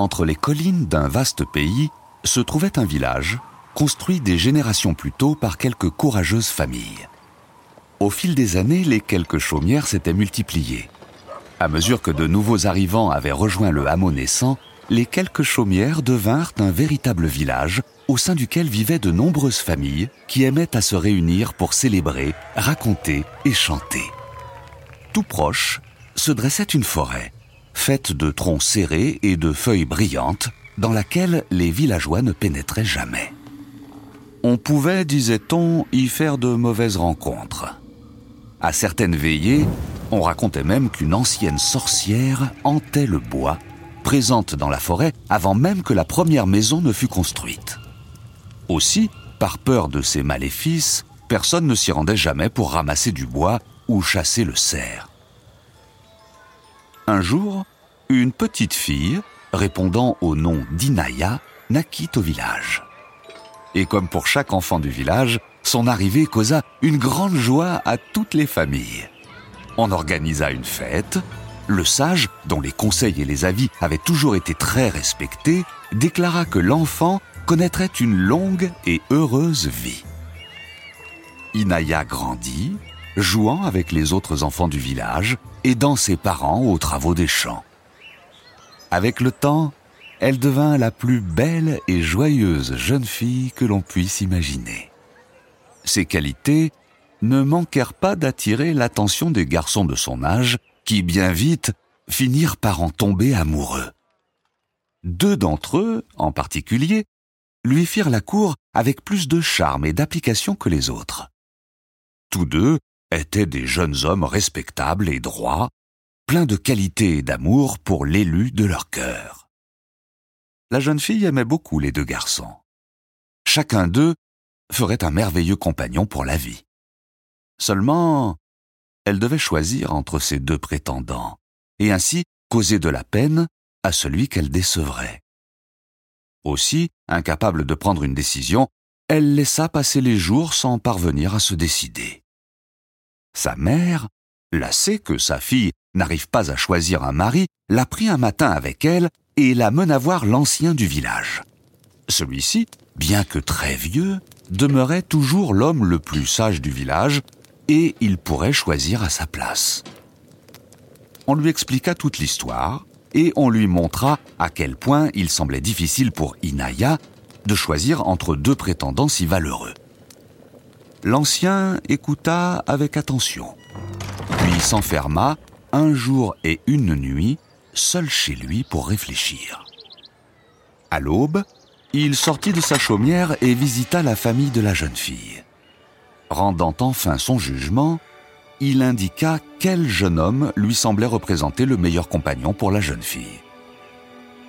entre les collines d'un vaste pays, se trouvait un village, construit des générations plus tôt par quelques courageuses familles. Au fil des années, les quelques chaumières s'étaient multipliées. À mesure que de nouveaux arrivants avaient rejoint le hameau naissant, les quelques chaumières devinrent un véritable village au sein duquel vivaient de nombreuses familles qui aimaient à se réunir pour célébrer, raconter et chanter. Tout proche se dressait une forêt, faite de troncs serrés et de feuilles brillantes, dans laquelle les villageois ne pénétraient jamais. On pouvait, disait-on, y faire de mauvaises rencontres. À certaines veillées, on racontait même qu'une ancienne sorcière hantait le bois, présente dans la forêt avant même que la première maison ne fût construite. Aussi, par peur de ces maléfices, personne ne s'y rendait jamais pour ramasser du bois ou chasser le cerf. Un jour, une petite fille, répondant au nom d'Inaya, naquit au village. Et comme pour chaque enfant du village, son arrivée causa une grande joie à toutes les familles. On organisa une fête. Le sage, dont les conseils et les avis avaient toujours été très respectés, déclara que l'enfant connaîtrait une longue et heureuse vie. Inaya grandit, jouant avec les autres enfants du village, aidant ses parents aux travaux des champs. Avec le temps, elle devint la plus belle et joyeuse jeune fille que l'on puisse imaginer. Ses qualités ne manquèrent pas d'attirer l'attention des garçons de son âge qui, bien vite, finirent par en tomber amoureux. Deux d'entre eux, en particulier, lui firent la cour avec plus de charme et d'application que les autres. Tous deux étaient des jeunes hommes respectables et droits, pleins de qualité et d'amour pour l'élu de leur cœur. La jeune fille aimait beaucoup les deux garçons. Chacun d'eux ferait un merveilleux compagnon pour la vie. Seulement, elle devait choisir entre ces deux prétendants, et ainsi causer de la peine à celui qu'elle décevrait. Aussi, incapable de prendre une décision, elle laissa passer les jours sans parvenir à se décider. Sa mère, lassée que sa fille n'arrive pas à choisir un mari, la prit un matin avec elle et la mena voir l'ancien du village. Celui-ci, bien que très vieux, demeurait toujours l'homme le plus sage du village et il pourrait choisir à sa place. On lui expliqua toute l'histoire et on lui montra à quel point il semblait difficile pour Inaya de choisir entre deux prétendants si valeureux. L'ancien écouta avec attention, puis s'enferma un jour et une nuit seul chez lui pour réfléchir. À l'aube, il sortit de sa chaumière et visita la famille de la jeune fille. Rendant enfin son jugement, il indiqua quel jeune homme lui semblait représenter le meilleur compagnon pour la jeune fille.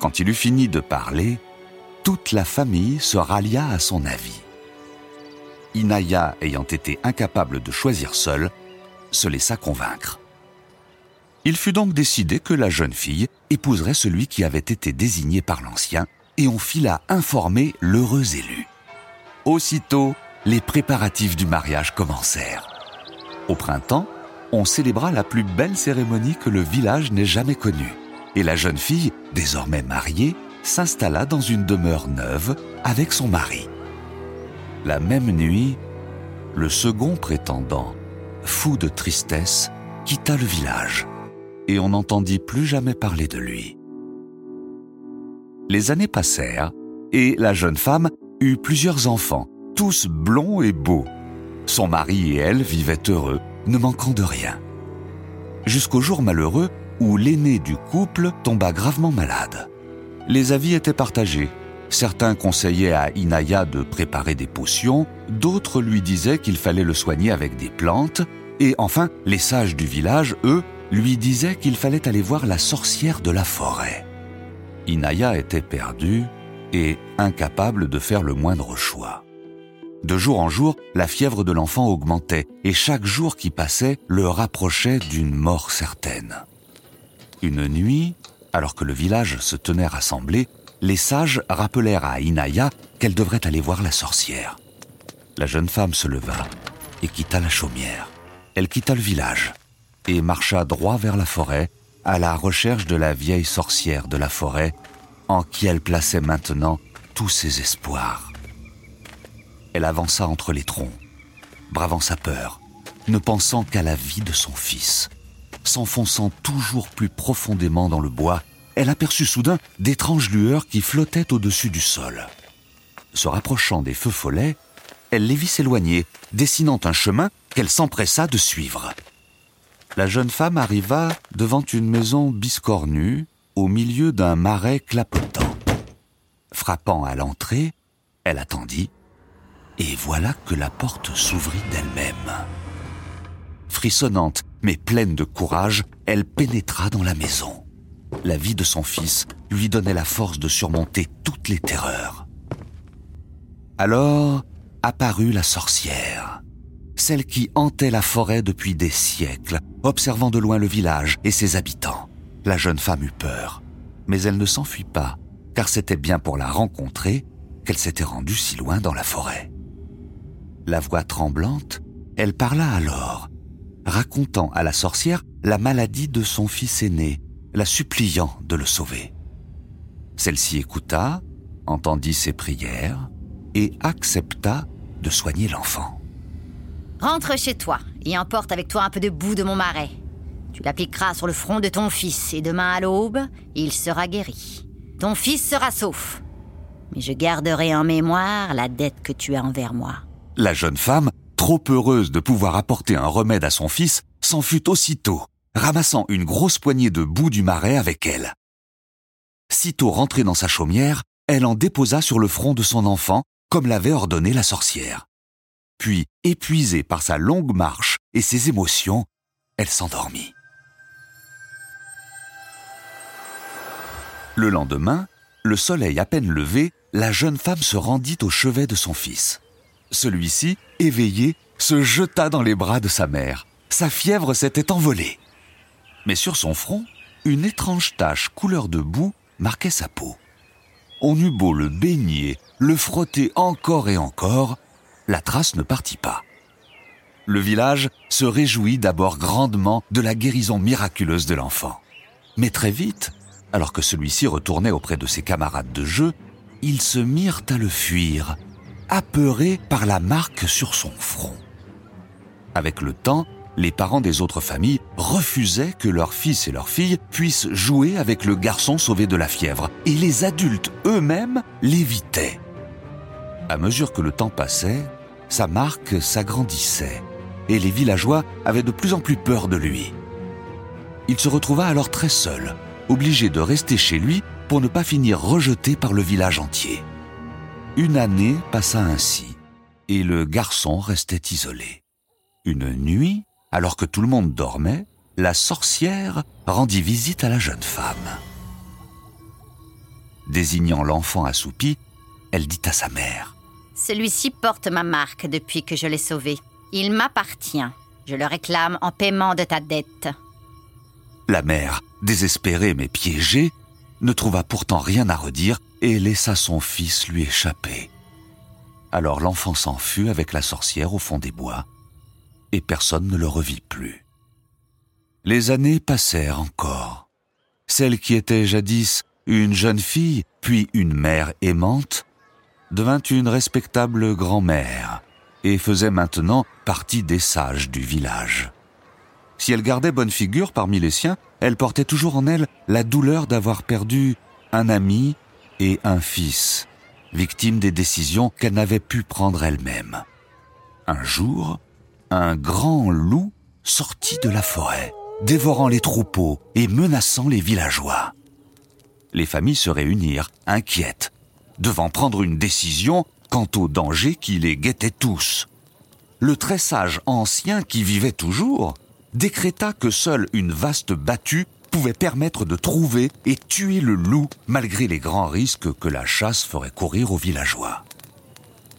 Quand il eut fini de parler, toute la famille se rallia à son avis. Inaya, ayant été incapable de choisir seule, se laissa convaincre. Il fut donc décidé que la jeune fille épouserait celui qui avait été désigné par l'ancien, et on fila informer l'heureux élu. Aussitôt, les préparatifs du mariage commencèrent. Au printemps, on célébra la plus belle cérémonie que le village n'ait jamais connue, et la jeune fille, désormais mariée, s'installa dans une demeure neuve avec son mari. La même nuit, le second prétendant, fou de tristesse, quitta le village et on n'entendit plus jamais parler de lui. Les années passèrent et la jeune femme eut plusieurs enfants, tous blonds et beaux. Son mari et elle vivaient heureux, ne manquant de rien. Jusqu'au jour malheureux où l'aîné du couple tomba gravement malade. Les avis étaient partagés. Certains conseillaient à Inaya de préparer des potions, d'autres lui disaient qu'il fallait le soigner avec des plantes, et enfin, les sages du village, eux, lui disaient qu'il fallait aller voir la sorcière de la forêt. Inaya était perdue et incapable de faire le moindre choix. De jour en jour, la fièvre de l'enfant augmentait et chaque jour qui passait le rapprochait d'une mort certaine. Une nuit, alors que le village se tenait rassemblé, les sages rappelèrent à Inaya qu'elle devrait aller voir la sorcière. La jeune femme se leva et quitta la chaumière. Elle quitta le village et marcha droit vers la forêt, à la recherche de la vieille sorcière de la forêt, en qui elle plaçait maintenant tous ses espoirs. Elle avança entre les troncs, bravant sa peur, ne pensant qu'à la vie de son fils. S'enfonçant toujours plus profondément dans le bois, elle aperçut soudain d'étranges lueurs qui flottaient au-dessus du sol. Se rapprochant des feux follets, elle les vit s'éloigner, dessinant un chemin qu'elle s'empressa de suivre. La jeune femme arriva devant une maison biscornue, au milieu d'un marais clapotant. Frappant à l'entrée, elle attendit, et voilà que la porte s'ouvrit d'elle-même. Frissonnante, mais pleine de courage, elle pénétra dans la maison. La vie de son fils lui donnait la force de surmonter toutes les terreurs. Alors apparut la sorcière, celle qui hantait la forêt depuis des siècles, observant de loin le village et ses habitants. La jeune femme eut peur, mais elle ne s'enfuit pas, car c'était bien pour la rencontrer qu'elle s'était rendue si loin dans la forêt. La voix tremblante, elle parla alors, racontant à la sorcière la maladie de son fils aîné, la suppliant de le sauver. Celle-ci écouta, entendit ses prières et accepta de soigner l'enfant. Rentre chez toi et emporte avec toi un peu de boue de mon marais. Tu l'appliqueras sur le front de ton fils et demain à l'aube, il sera guéri. Ton fils sera sauf. Mais je garderai en mémoire la dette que tu as envers moi. La jeune femme, trop heureuse de pouvoir apporter un remède à son fils, s'en fut aussitôt, ramassant une grosse poignée de boue du marais avec elle. Sitôt rentrée dans sa chaumière, elle en déposa sur le front de son enfant, comme l'avait ordonné la sorcière. Puis, épuisée par sa longue marche et ses émotions, elle s'endormit. Le lendemain, le soleil à peine levé, la jeune femme se rendit au chevet de son fils. Celui-ci, éveillé, se jeta dans les bras de sa mère. Sa fièvre s'était envolée. Mais sur son front, une étrange tache couleur de boue marquait sa peau. On eut beau le baigner, le frotter encore et encore, la trace ne partit pas. Le village se réjouit d'abord grandement de la guérison miraculeuse de l'enfant. Mais très vite, alors que celui-ci retournait auprès de ses camarades de jeu, ils se mirent à le fuir, apeurés par la marque sur son front. Avec le temps, les parents des autres familles refusaient que leurs fils et leurs filles puissent jouer avec le garçon sauvé de la fièvre, et les adultes eux-mêmes l'évitaient. À mesure que le temps passait, sa marque s'agrandissait, et les villageois avaient de plus en plus peur de lui. Il se retrouva alors très seul, obligé de rester chez lui pour ne pas finir rejeté par le village entier. Une année passa ainsi, et le garçon restait isolé. Une nuit, alors que tout le monde dormait, la sorcière rendit visite à la jeune femme. Désignant l'enfant assoupi, elle dit à sa mère Celui-ci porte ma marque depuis que je l'ai sauvé. Il m'appartient. Je le réclame en paiement de ta dette. La mère, désespérée mais piégée, ne trouva pourtant rien à redire et laissa son fils lui échapper. Alors l'enfant s'enfuit avec la sorcière au fond des bois, et personne ne le revit plus. Les années passèrent encore. Celle qui était jadis une jeune fille, puis une mère aimante, devint une respectable grand-mère et faisait maintenant partie des sages du village. Si elle gardait bonne figure parmi les siens, elle portait toujours en elle la douleur d'avoir perdu un ami et un fils, victime des décisions qu'elle n'avait pu prendre elle-même. Un jour, un grand loup sortit de la forêt, dévorant les troupeaux et menaçant les villageois. Les familles se réunirent, inquiètes, devant prendre une décision quant au danger qui les guettait tous. Le très sage ancien qui vivait toujours décréta que seule une vaste battue pouvait permettre de trouver et tuer le loup malgré les grands risques que la chasse ferait courir aux villageois.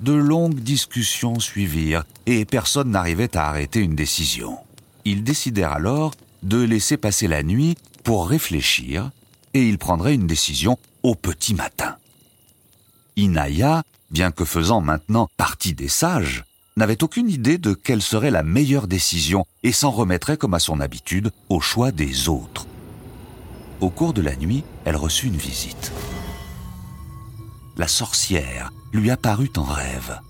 De longues discussions suivirent et personne n'arrivait à arrêter une décision. Ils décidèrent alors de laisser passer la nuit pour réfléchir et ils prendraient une décision au petit matin. Inaya, bien que faisant maintenant partie des sages, n'avait aucune idée de quelle serait la meilleure décision et s'en remettrait comme à son habitude au choix des autres. Au cours de la nuit, elle reçut une visite. la sorcière, lui apparut en rêve,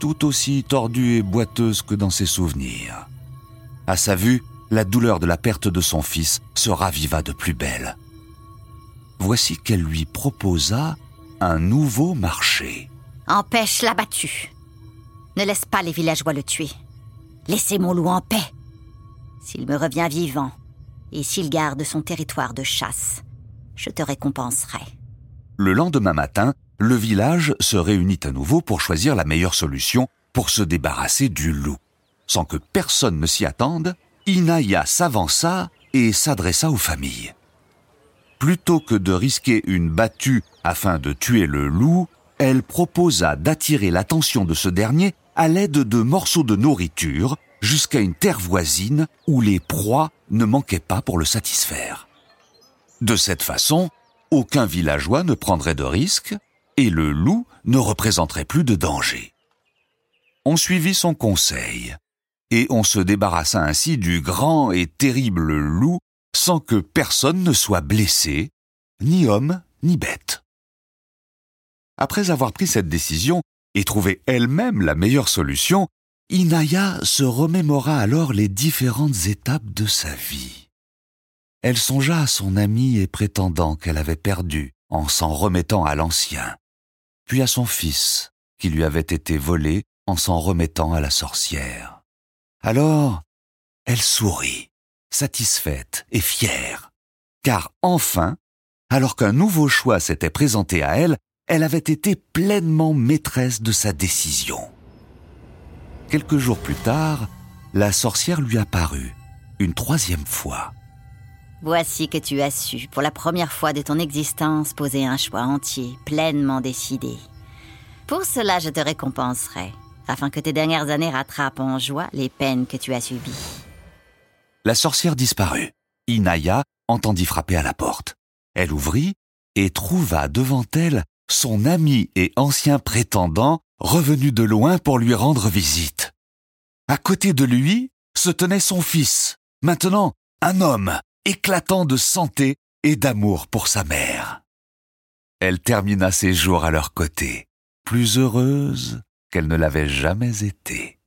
tout aussi tordue et boiteuse que dans ses souvenirs. À sa vue, la douleur de la perte de son fils se raviva de plus belle. Voici qu'elle lui proposa un nouveau marché. Empêche l'abattu. Ne laisse pas les villageois le tuer. Laissez mon loup en paix. S'il me revient vivant, et s'il garde son territoire de chasse, je te récompenserai. Le lendemain matin, le village se réunit à nouveau pour choisir la meilleure solution pour se débarrasser du loup. Sans que personne ne s'y attende, Inaya s'avança et s'adressa aux familles. Plutôt que de risquer une battue afin de tuer le loup, elle proposa d'attirer l'attention de ce dernier à l'aide de morceaux de nourriture jusqu'à une terre voisine où les proies ne manquaient pas pour le satisfaire. De cette façon, aucun villageois ne prendrait de risques et le loup ne représenterait plus de danger. On suivit son conseil et on se débarrassa ainsi du grand et terrible loup sans que personne ne soit blessé, ni homme ni bête. Après avoir pris cette décision et trouvé elle-même la meilleure solution, Inaya se remémora alors les différentes étapes de sa vie. Elle songea à son ami et prétendant qu'elle avait perdu en s'en remettant à l'ancien, puis à son fils qui lui avait été volé en s'en remettant à la sorcière. Alors, elle sourit, satisfaite et fière, car enfin, alors qu'un nouveau choix s'était présenté à elle, elle avait été pleinement maîtresse de sa décision. Quelques jours plus tard, la sorcière lui apparut, une troisième fois. Voici que tu as su, pour la première fois de ton existence, poser un choix entier, pleinement décidé. Pour cela, je te récompenserai, afin que tes dernières années rattrapent en joie les peines que tu as subies. La sorcière disparut. Inaya entendit frapper à la porte. Elle ouvrit et trouva devant elle son ami et ancien prétendant revenu de loin pour lui rendre visite. À côté de lui se tenait son fils, maintenant un homme éclatant de santé et d'amour pour sa mère. Elle termina ses jours à leur côté, plus heureuse qu'elle ne l'avait jamais été.